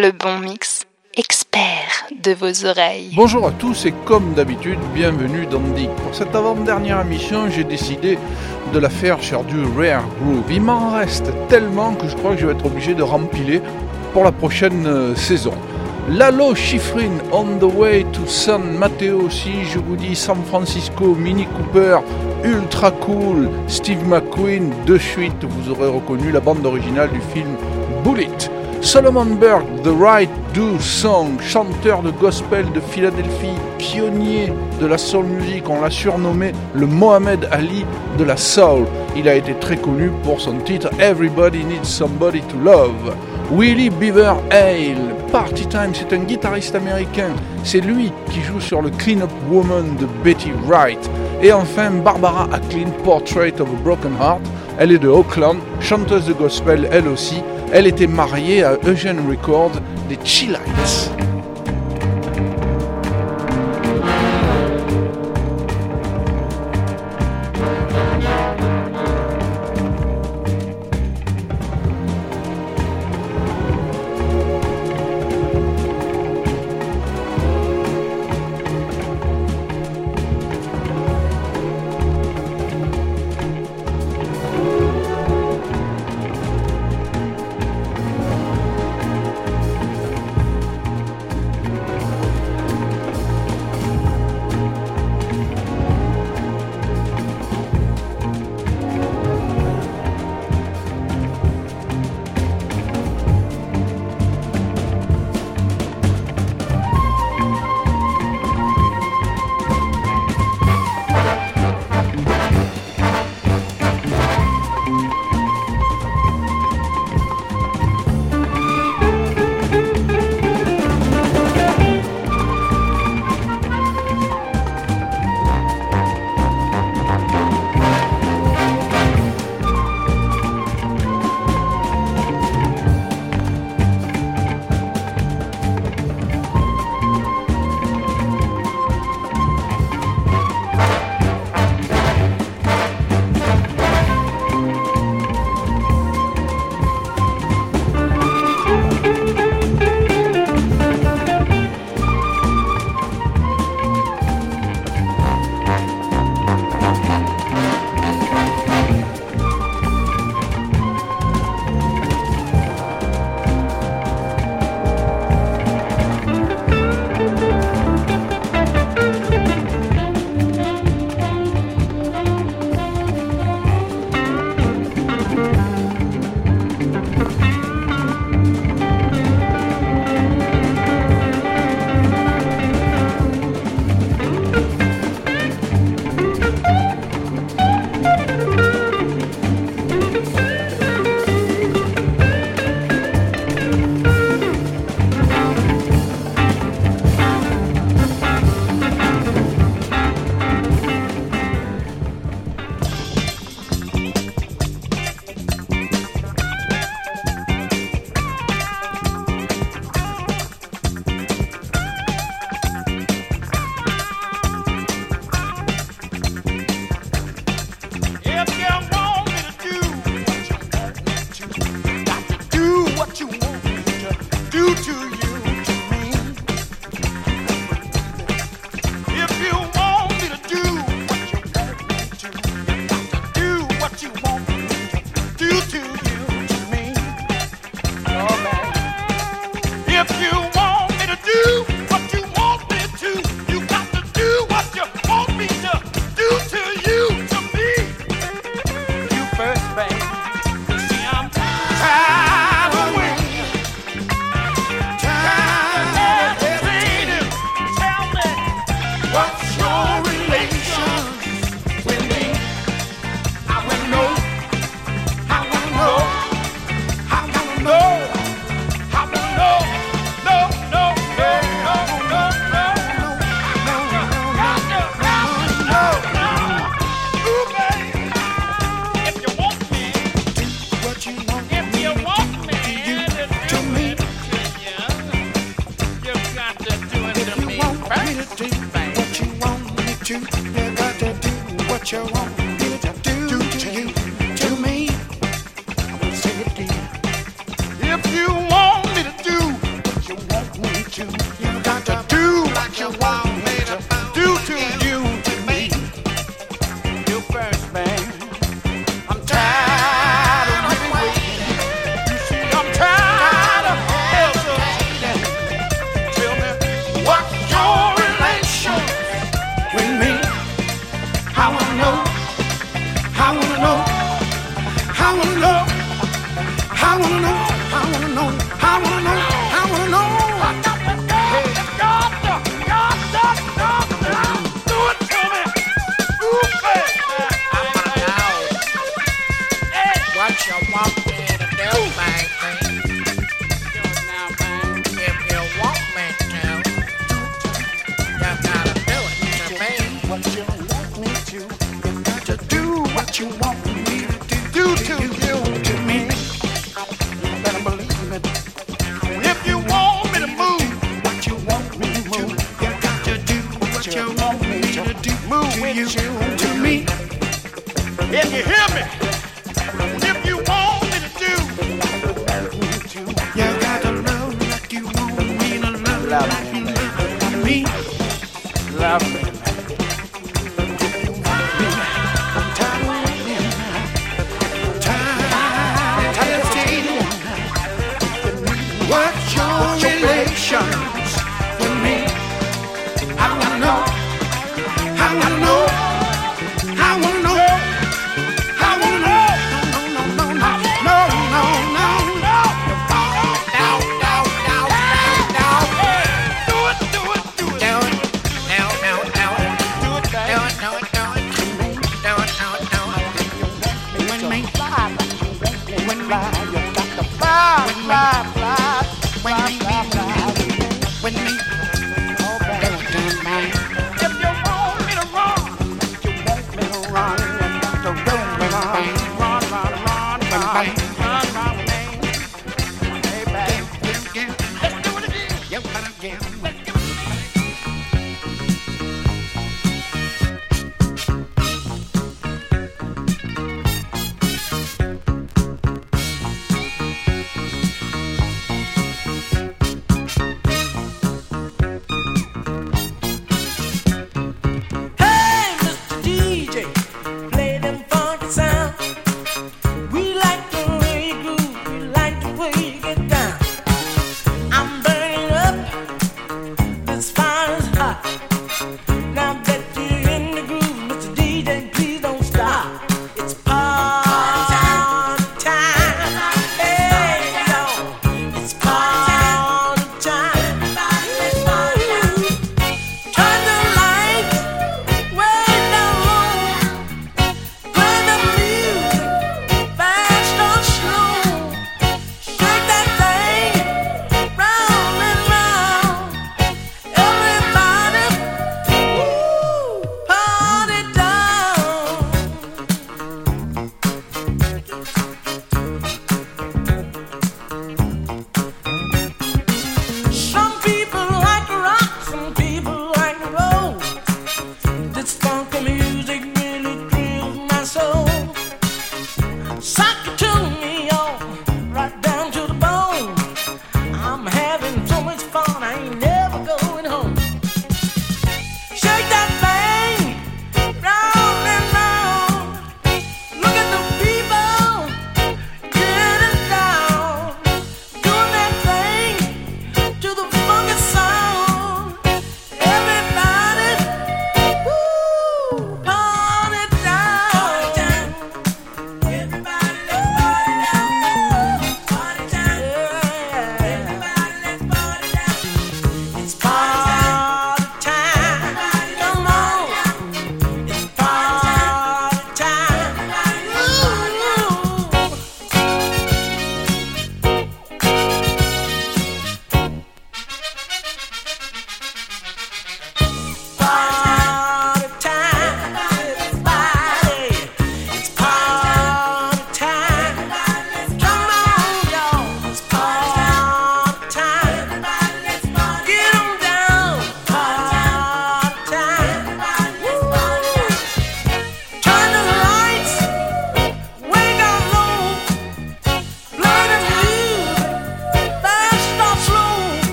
le bon mix, expert de vos oreilles. Bonjour à tous et comme d'habitude, bienvenue dans Dick. Pour cette avant-dernière émission, j'ai décidé de la faire sur du Rare Groove. Il m'en reste tellement que je crois que je vais être obligé de rempiler pour la prochaine euh, saison. Lalo Schifrin, On the Way to San Mateo, si je vous dis San Francisco, Mini Cooper, Ultra Cool, Steve McQueen, de suite vous aurez reconnu la bande originale du film Bullet. Solomon Burke, The Right Do Song, chanteur de gospel de Philadelphie, pionnier de la soul music, on l'a surnommé le Mohamed Ali de la soul. Il a été très connu pour son titre Everybody Needs Somebody to Love. Willie Beaver Hale, Party Time, c'est un guitariste américain. C'est lui qui joue sur le Clean Up Woman de Betty Wright. Et enfin, Barbara Acklin, Portrait of a Broken Heart. Elle est de Oakland, chanteuse de gospel elle aussi. Elle était mariée à Eugene Records des Chillites.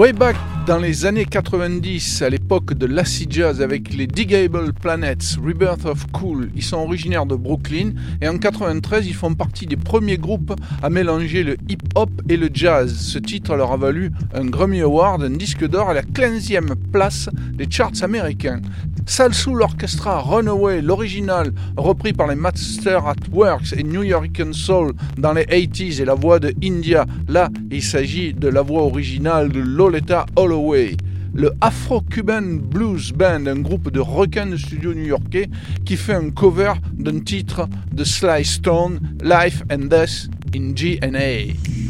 Way back dans les années 90, à l'époque de l'acid jazz avec les Digable Planets, Rebirth of Cool, ils sont originaires de Brooklyn et en 93 ils font partie des premiers groupes à mélanger le hip-hop et le jazz. Ce titre leur a valu un Grammy Award, un disque d'or à la 15e place des charts américains. Salsoul l'orchestra Runaway, l'original, repris par les Master at Works et New Yorkian Soul dans les 80s et la voix de India. Là, il s'agit de la voix originale de Loletta Holloway. Le Afro-Cuban Blues Band, un groupe de requins de studio new-yorkais qui fait un cover d'un titre de Sly Stone, Life and Death in GNA.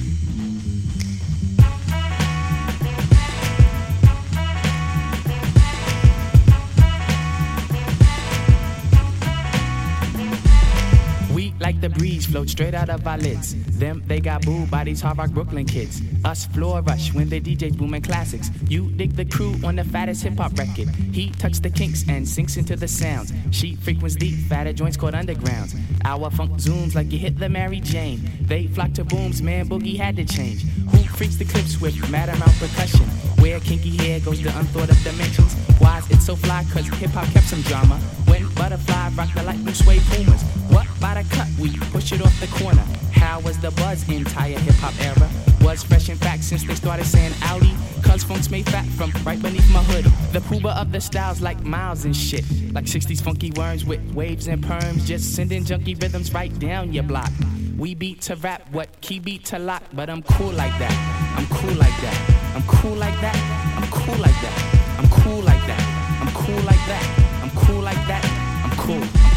Float straight out of our lids. Them, they got booed by these hard rock Brooklyn kids. Us floor rush when the DJs booming classics. You dig the crew on the fattest hip hop record. He tucks the kinks and sinks into the sounds. She frequents deep, fatter joints called undergrounds. Our funk zooms like you hit the Mary Jane. They flock to booms, man, boogie had to change. Who freaks the clips with mad amount percussion? Where kinky hair goes to unthought of dimensions. Why is it so fly? Cause hip hop kept some drama. When butterfly rock the lightning sway pumas. What by the cut? We push it off the corner. How was the buzz entire hip hop era? Was fresh in fact since they started saying Audi. Cuz funk's made fat from right beneath my hood. The pooba of the styles like miles and shit. Like 60s funky worms with waves and perms. Just sending junky rhythms right down your block. We beat to rap, what key beat to lock, but I'm cool like that. I'm cool like that. I'm cool like that. I'm cool like that. I'm cool like that. I'm cool like that. I'm cool like that. I'm cool.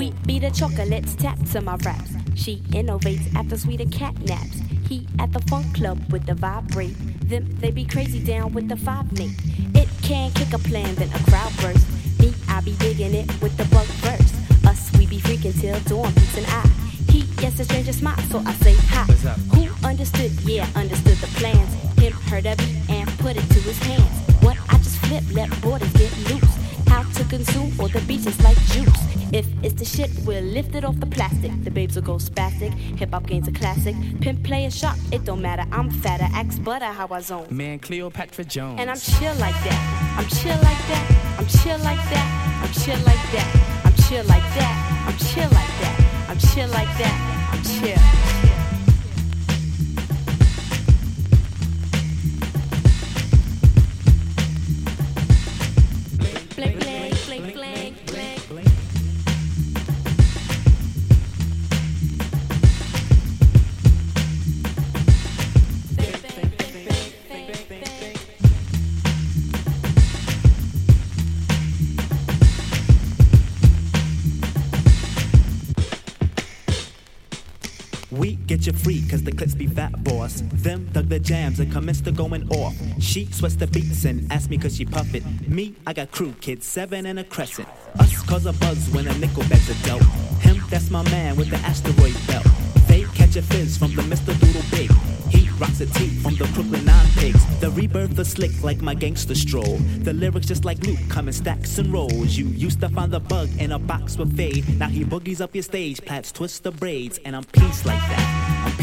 I'm cool. Wheat beat the chocolates, tap to my raps. She innovates after sweeter cat naps. He at the funk club with the vibrate. Them they be crazy down with the five Nate. It can kick a plan, then a crowd burst. Me, I be digging it with the bug verse. Us, we be freaking till dawn, peace and I. He gets a stranger smile, so I say hi. Who understood? Yeah, understood the plans. Him heard of it and put it to his hands. What I just flip, let borders get loose. How to consume all the beats is like juice. If it's the shit, we'll lift it off the plastic. The babes will go spastic. Hip hop gains a classic. Pimp play a shot, it don't matter. I'm fatter, axe butter how I zone. Man, Cleopatra Jones. And I'm chill like that. I'm chill like that. I'm chill like that. I'm chill like that. I'm chill like that. I'm chill like that. I'm chill like that. I'm chill. Clips be fat boss. Them dug the jams and commenced to going off. She sweats the beats and asked me cause she puff it. Me, I got crew kids, seven and a crescent. Us cause a buzz when a nickel bag's a dope. Him, that's my man with the asteroid belt. They catch a fizz from the Mr. Doodle Big. He rocks a tee from the Brooklyn Nine Pigs. The rebirth is slick like my gangster stroll. The lyrics just like Luke come in stacks and rolls. You used to find the bug in a box with fade. Now he boogies up your stage, plats twist the braids, and I'm peace like that.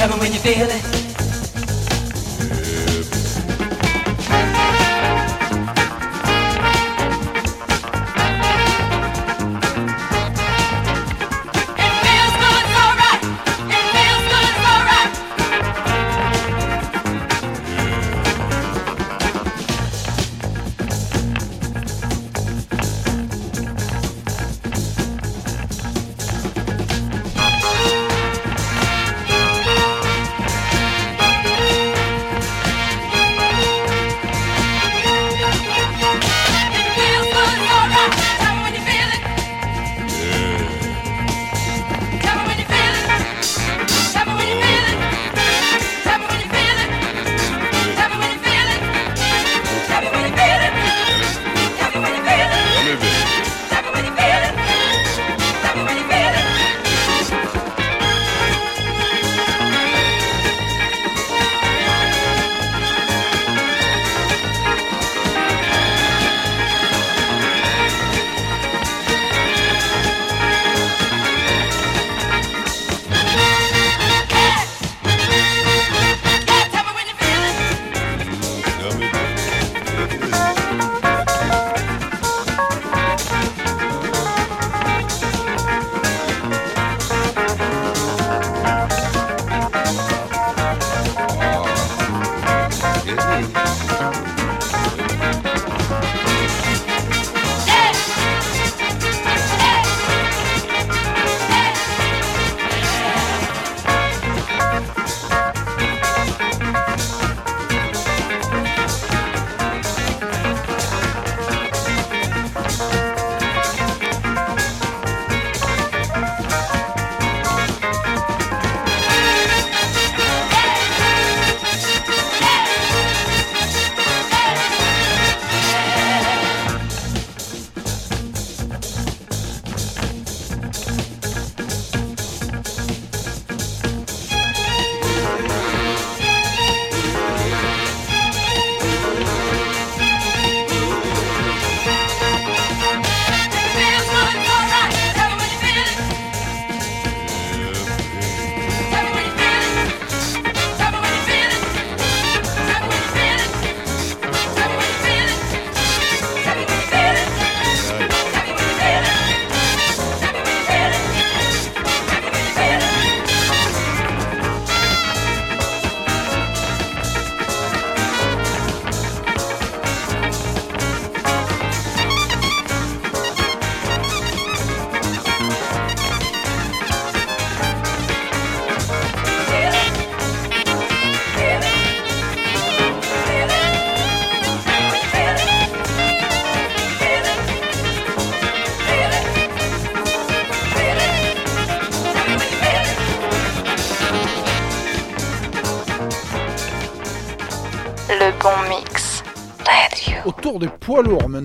Love it when you feel it.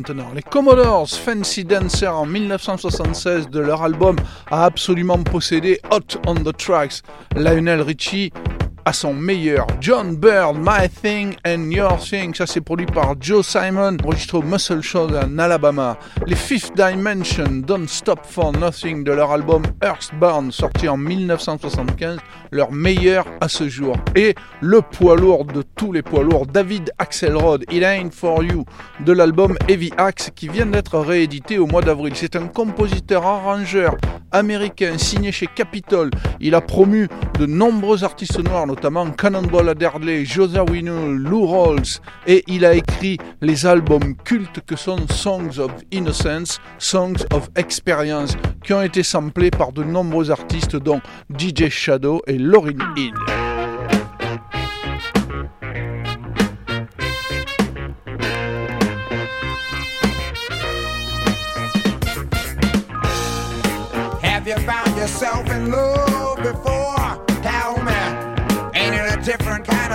Les Commodores Fancy Dancer en 1976 de leur album a absolument possédé Hot on the Tracks. Lionel Richie à son meilleur. John Bird, My Thing and Your Thing, ça c'est produit par Joe Simon, enregistré au Muscle Shoals en Alabama. Les Fifth Dimension, Don't Stop for Nothing de leur album Earthbound, sorti en 1975, leur meilleur à ce jour. Et le poids lourd de tous les poids lourds, David Axelrod, It Ain't For You, de l'album Heavy Axe, qui vient d'être réédité au mois d'avril. C'est un compositeur arrangeur américain signé chez Capitol. Il a promu de nombreux artistes noirs, notamment Cannonball Adderley, José Winul, Lou Rawls, et il a écrit les albums cultes que sont Songs of Innocence, Songs of Experience, qui ont été samplés par de nombreux artistes dont DJ Shadow et Lauryn Hill.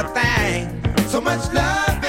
a thing. So much love.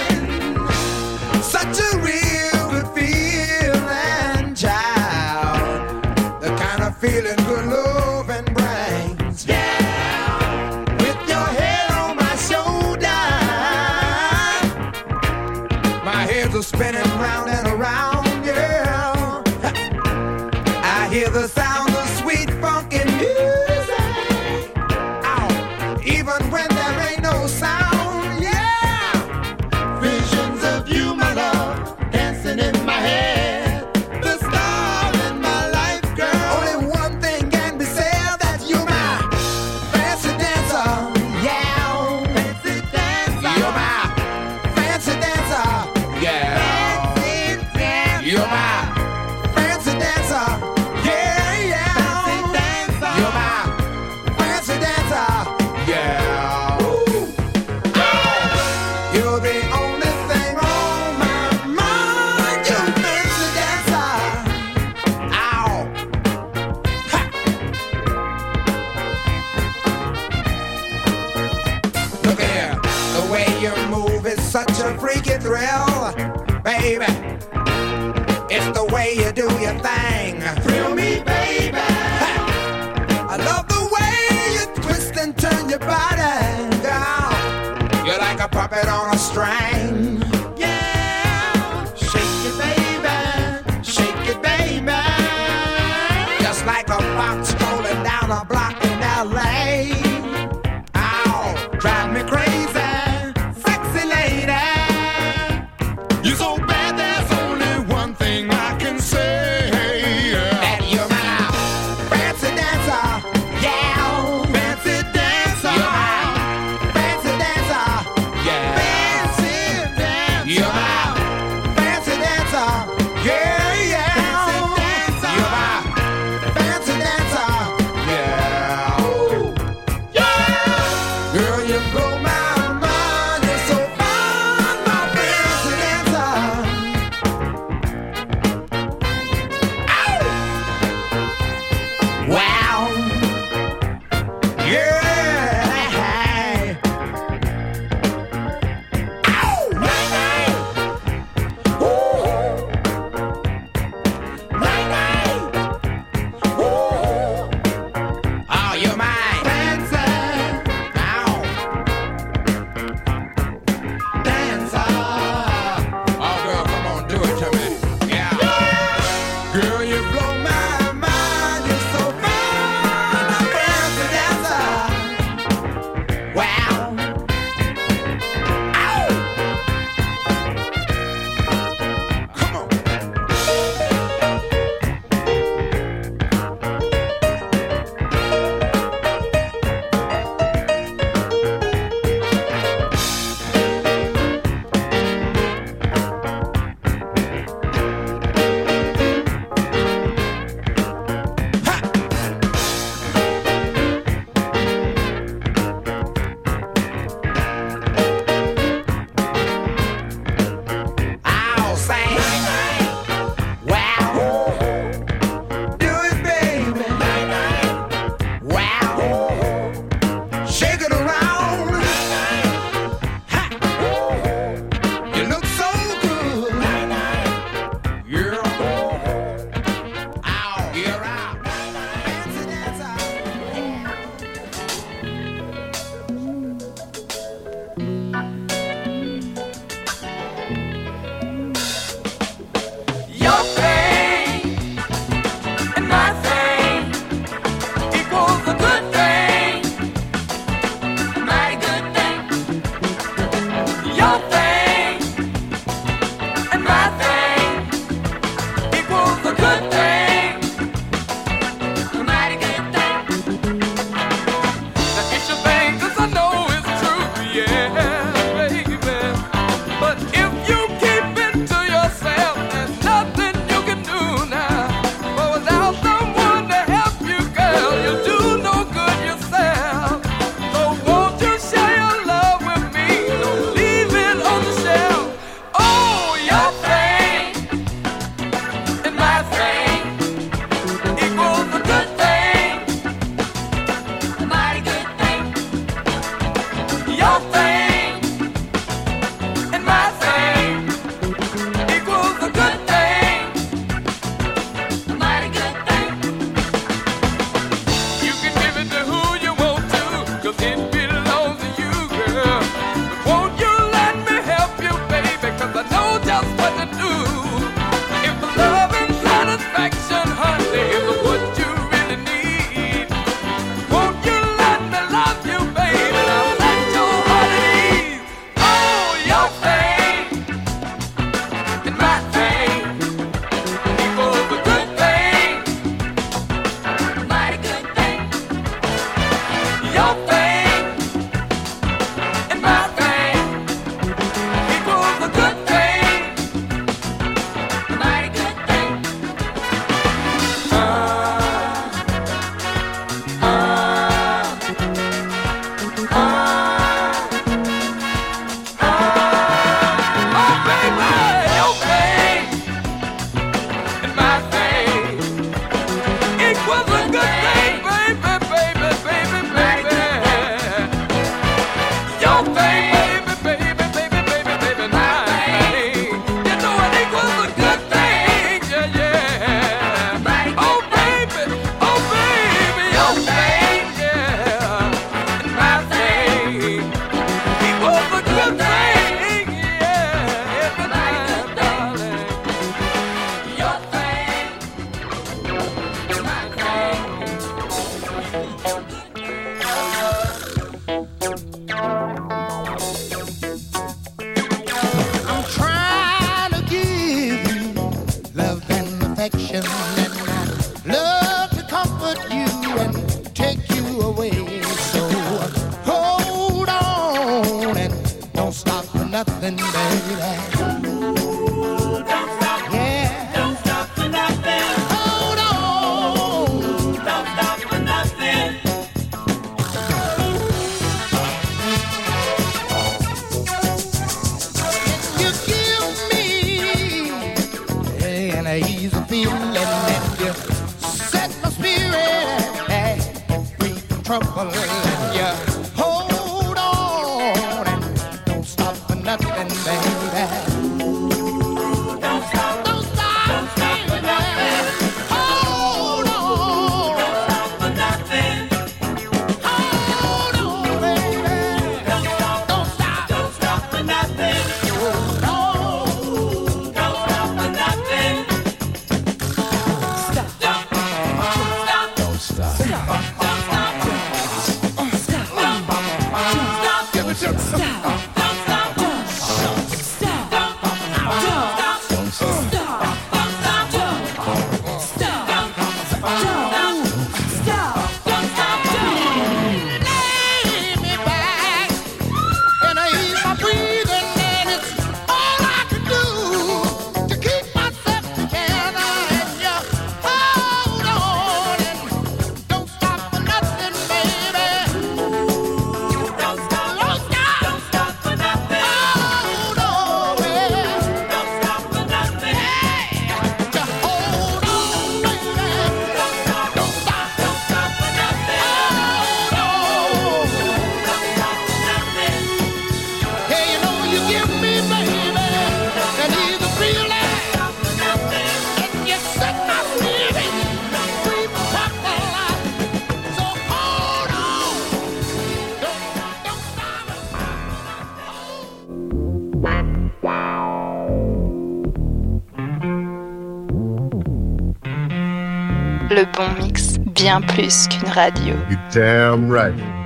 Bien plus qu'une radio. You damn right.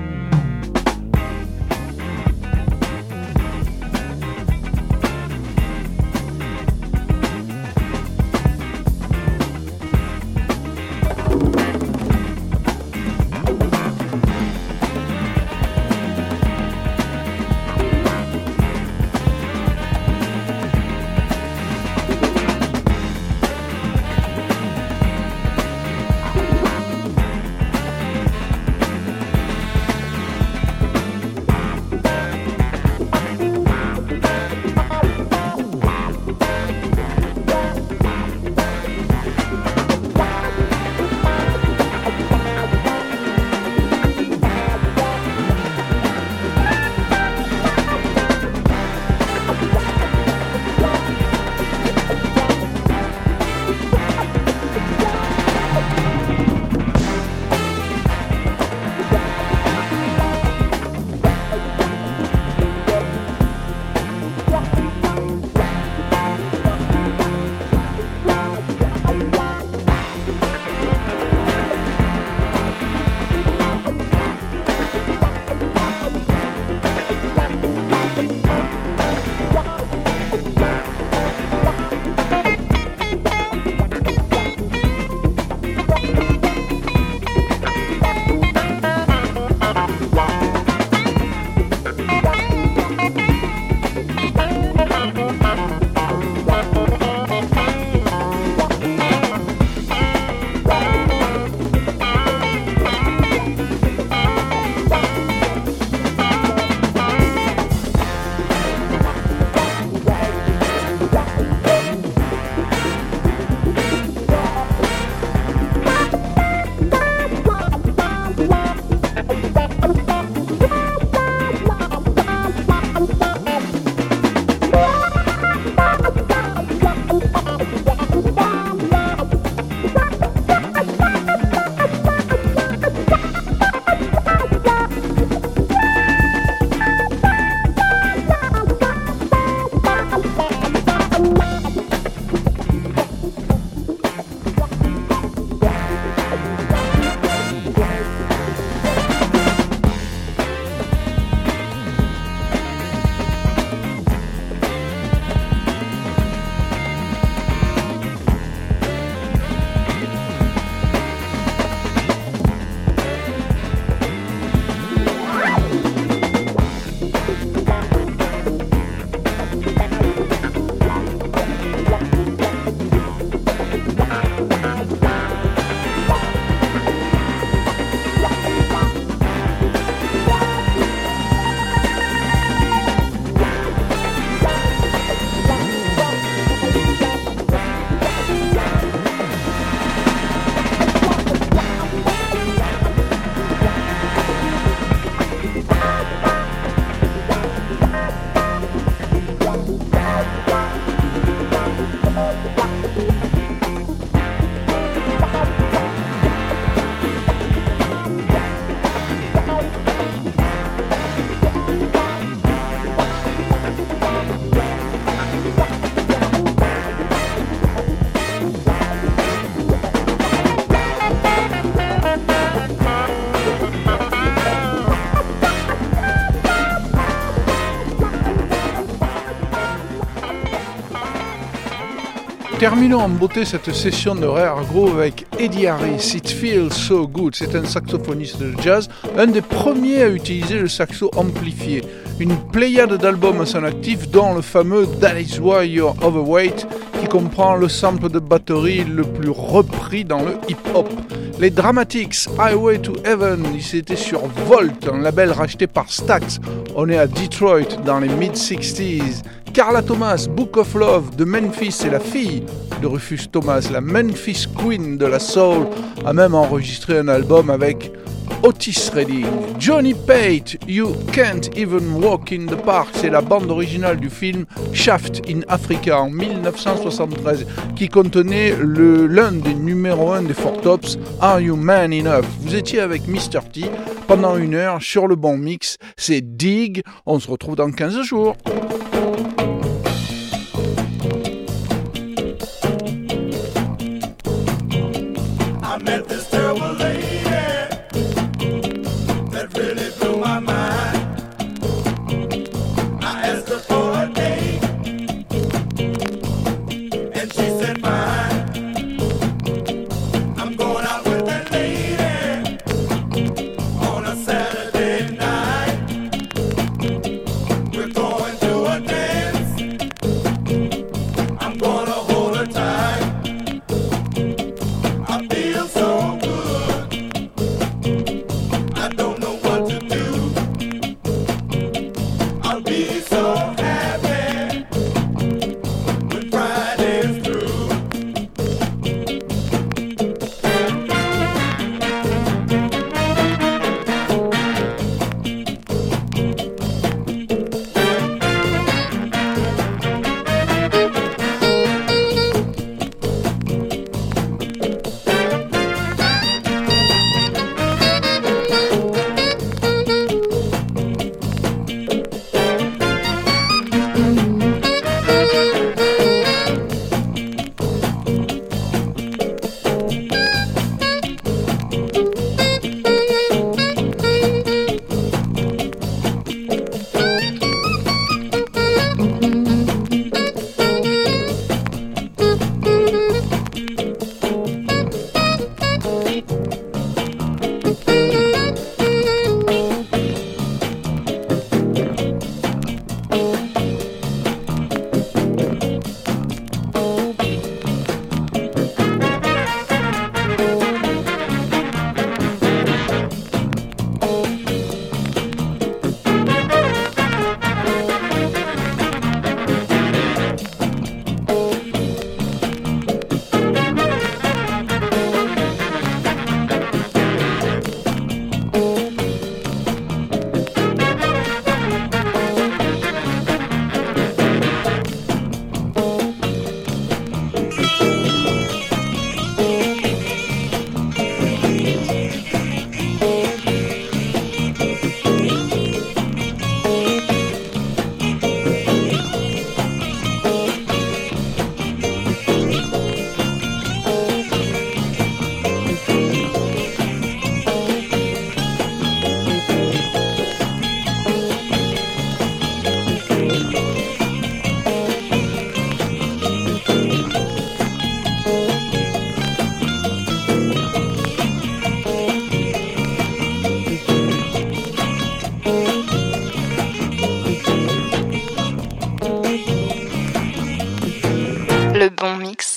Terminons en beauté cette session de Rare Groove avec Eddie Harris, It Feels So Good. C'est un saxophoniste de jazz, un des premiers à utiliser le saxo amplifié. Une pléiade d'albums à son actif, dont le fameux That Is Why You're Overweight, qui comprend le sample de batterie le plus repris dans le hip-hop. Les Dramatics, Highway to Heaven, ils étaient sur Volt, un label racheté par Stax. On est à Detroit dans les mid-60s. Carla Thomas, Book of Love de Memphis, et la fille Rufus Thomas, la Memphis Queen de la Soul, a même enregistré un album avec Otis Redding. Johnny Pate, You Can't Even Walk in the Park, c'est la bande originale du film Shaft in Africa en 1973 qui contenait l'un des numéros 1 des Four Tops, Are You Man Enough? Vous étiez avec Mr. T pendant une heure sur le bon mix, c'est Dig, on se retrouve dans 15 jours.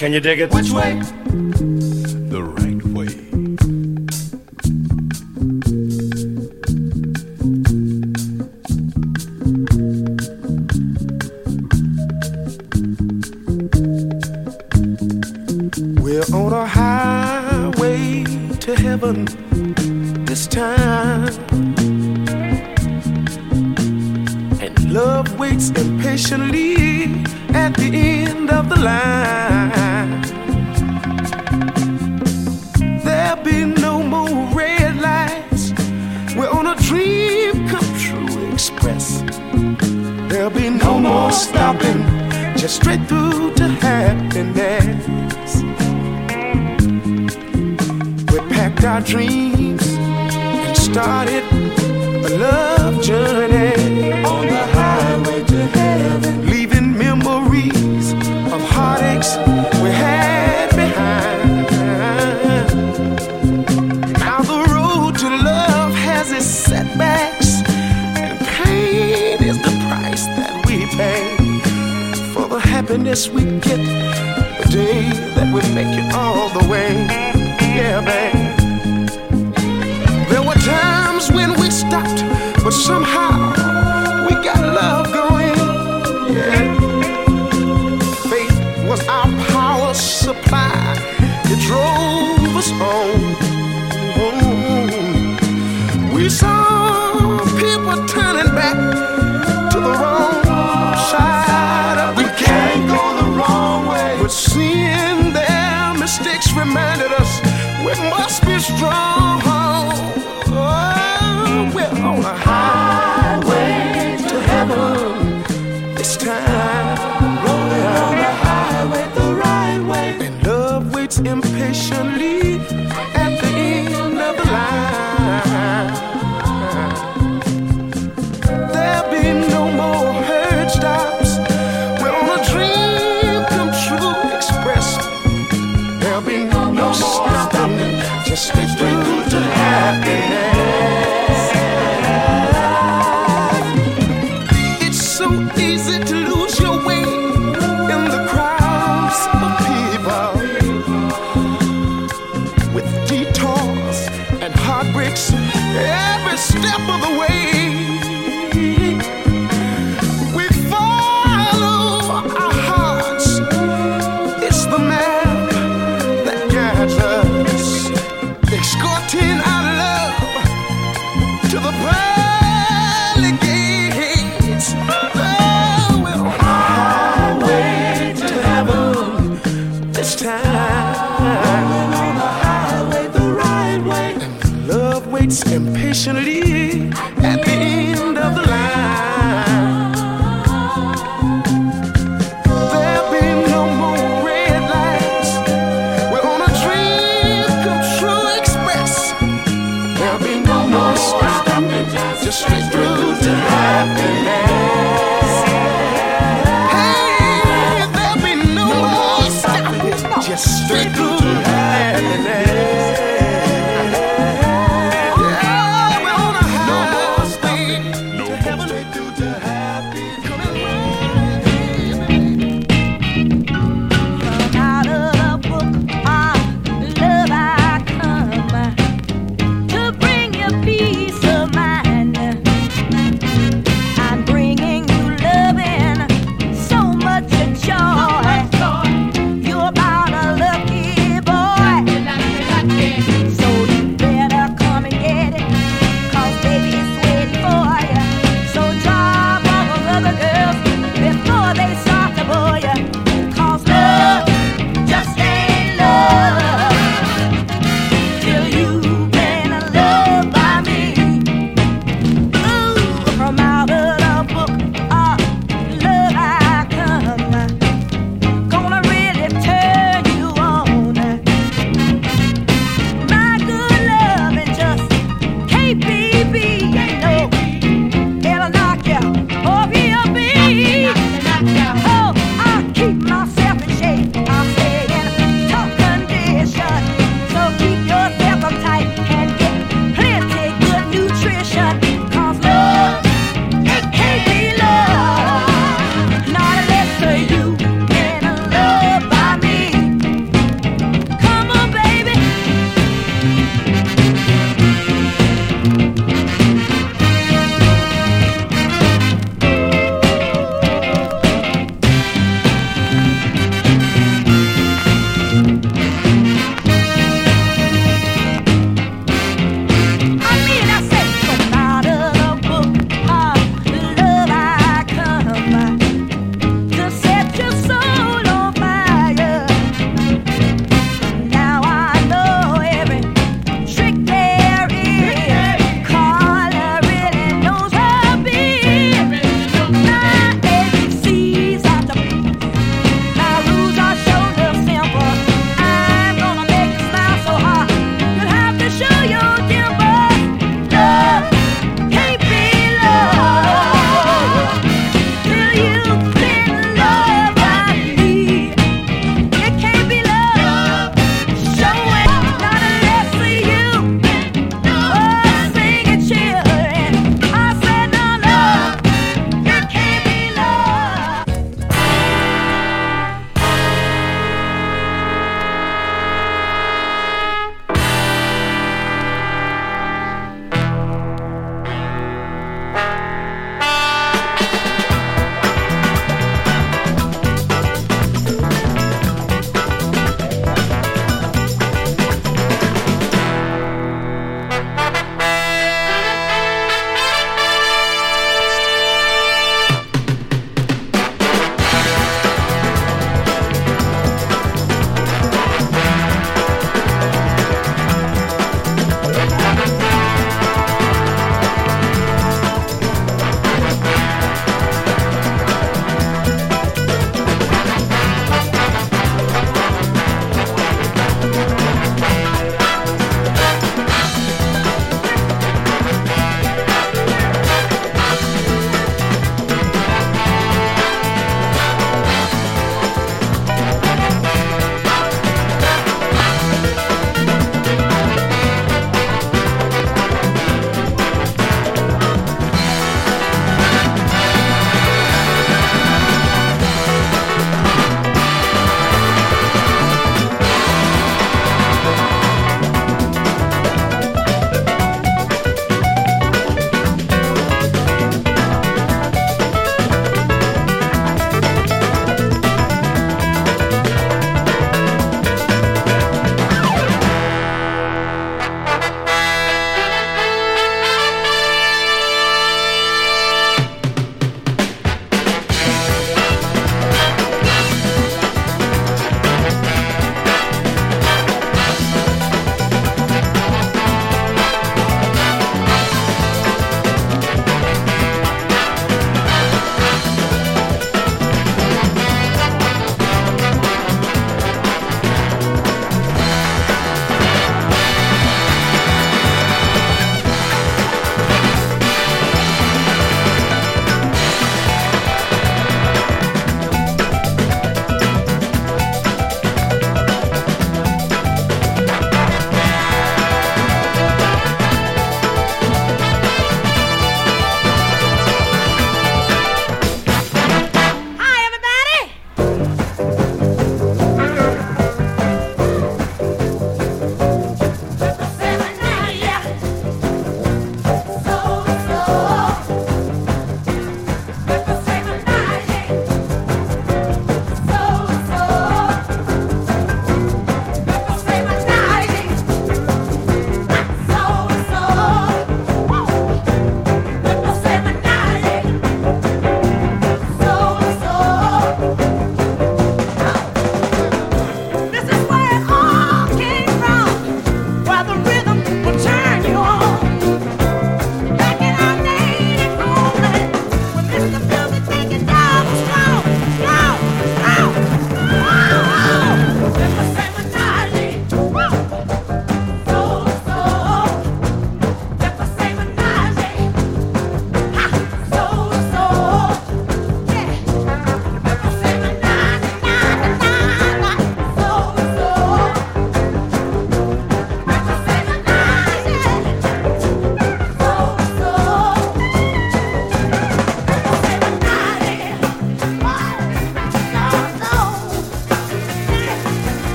Can you dig it? Which way? my dreams and started a love journey on the highway to heaven, leaving memories of heartaches we had behind. Now the road to love has its setbacks, and pain is the price that we pay for the happiness we get the day that we make it all the way. Yeah, babe.